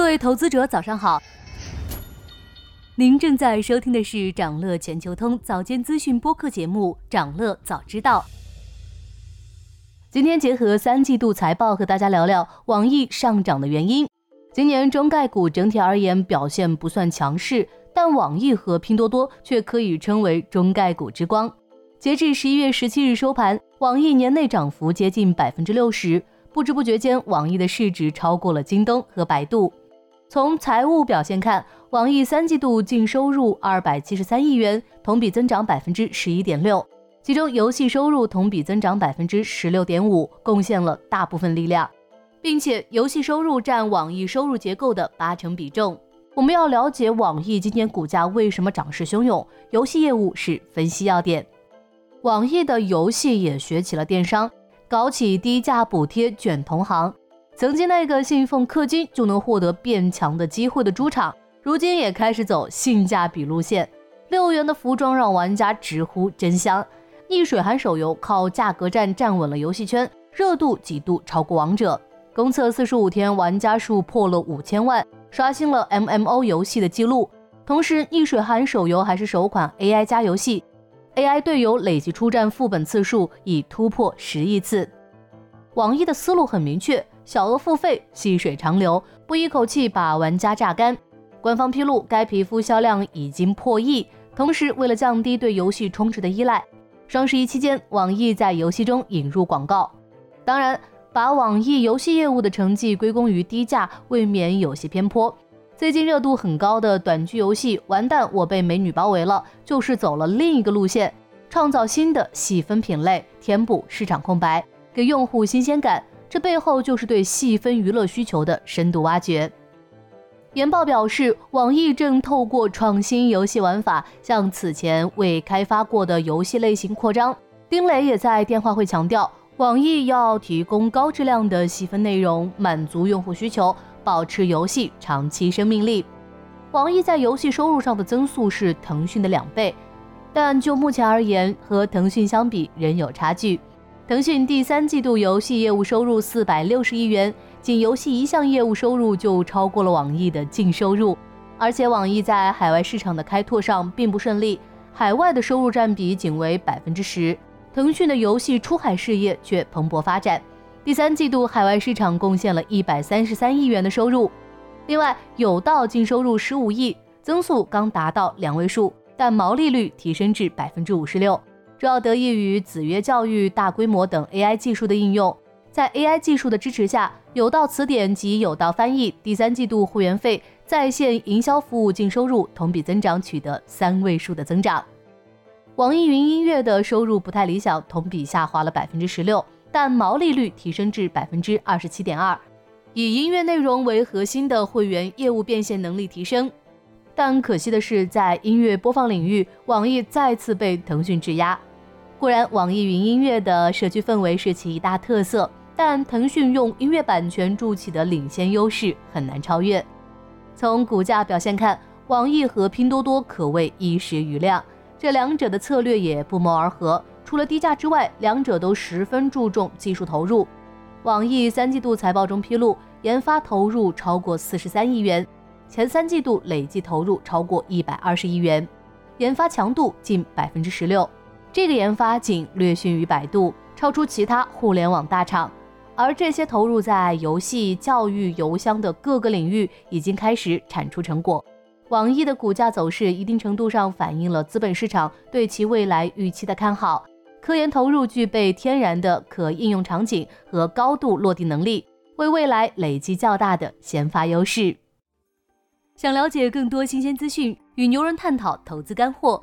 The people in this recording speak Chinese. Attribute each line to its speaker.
Speaker 1: 各位投资者，早上好。您正在收听的是长乐全球通早间资讯播客节目《长乐早知道》。今天结合三季度财报，和大家聊聊网易上涨的原因。今年中概股整体而言表现不算强势，但网易和拼多多却可以称为中概股之光。截至十一月十七日收盘，网易年内涨幅接近百分之六十，不知不觉间，网易的市值超过了京东和百度。从财务表现看，网易三季度净收入二百七十三亿元，同比增长百分之十一点六，其中游戏收入同比增长百分之十六点五，贡献了大部分力量，并且游戏收入占网易收入结构的八成比重。我们要了解网易今年股价为什么涨势汹涌，游戏业务是分析要点。网易的游戏也学起了电商，搞起低价补贴卷同行。曾经那个信奉氪金就能获得变强的机会的猪场，如今也开始走性价比路线。六元的服装让玩家直呼真香。逆水寒手游靠价格战站稳了游戏圈，热度几度超过王者。公测四十五天玩家数破了五千万，刷新了 MMO 游戏的记录。同时，逆水寒手游还是首款 AI 加游戏，AI 队友累计出战副本次数已突破十亿次。网易的思路很明确。小额付费，细水长流，不一口气把玩家榨干。官方披露，该皮肤销量已经破亿。同时，为了降低对游戏充值的依赖，双十一期间，网易在游戏中引入广告。当然，把网易游戏业务的成绩归功于低价，未免有些偏颇。最近热度很高的短剧游戏《完蛋，我被美女包围了》，就是走了另一个路线，创造新的细分品类，填补市场空白，给用户新鲜感。这背后就是对细分娱乐需求的深度挖掘。研报表示，网易正透过创新游戏玩法向此前未开发过的游戏类型扩张。丁磊也在电话会强调，网易要提供高质量的细分内容，满足用户需求，保持游戏长期生命力。网易在游戏收入上的增速是腾讯的两倍，但就目前而言，和腾讯相比仍有差距。腾讯第三季度游戏业务收入四百六十亿元，仅游戏一项业务收入就超过了网易的净收入。而且网易在海外市场的开拓上并不顺利，海外的收入占比仅为百分之十。腾讯的游戏出海事业却蓬勃发展，第三季度海外市场贡献了一百三十三亿元的收入。另外，有道净收入十五亿，增速刚达到两位数，但毛利率提升至百分之五十六。主要得益于子曰教育、大规模等 AI 技术的应用，在 AI 技术的支持下，有道词典及有道翻译第三季度会员费在线营销服务净收入同比增长取得三位数的增长。网易云音乐的收入不太理想，同比下滑了百分之十六，但毛利率提升至百分之二十七点二。以音乐内容为核心的会员业务变现能力提升，但可惜的是，在音乐播放领域，网易再次被腾讯质押。固然，网易云音乐的社区氛围是其一大特色，但腾讯用音乐版权筑起的领先优势很难超越。从股价表现看，网易和拼多多可谓一时余亮，这两者的策略也不谋而合。除了低价之外，两者都十分注重技术投入。网易三季度财报中披露，研发投入超过四十三亿元，前三季度累计投入超过一百二十亿元，研发强度近百分之十六。这个研发仅略逊于百度，超出其他互联网大厂，而这些投入在游戏、教育、邮箱的各个领域已经开始产出成果。网易的股价走势一定程度上反映了资本市场对其未来预期的看好。科研投入具备天然的可应用场景和高度落地能力，为未来累积较大的先发优势。想了解更多新鲜资讯，与牛人探讨投资干货。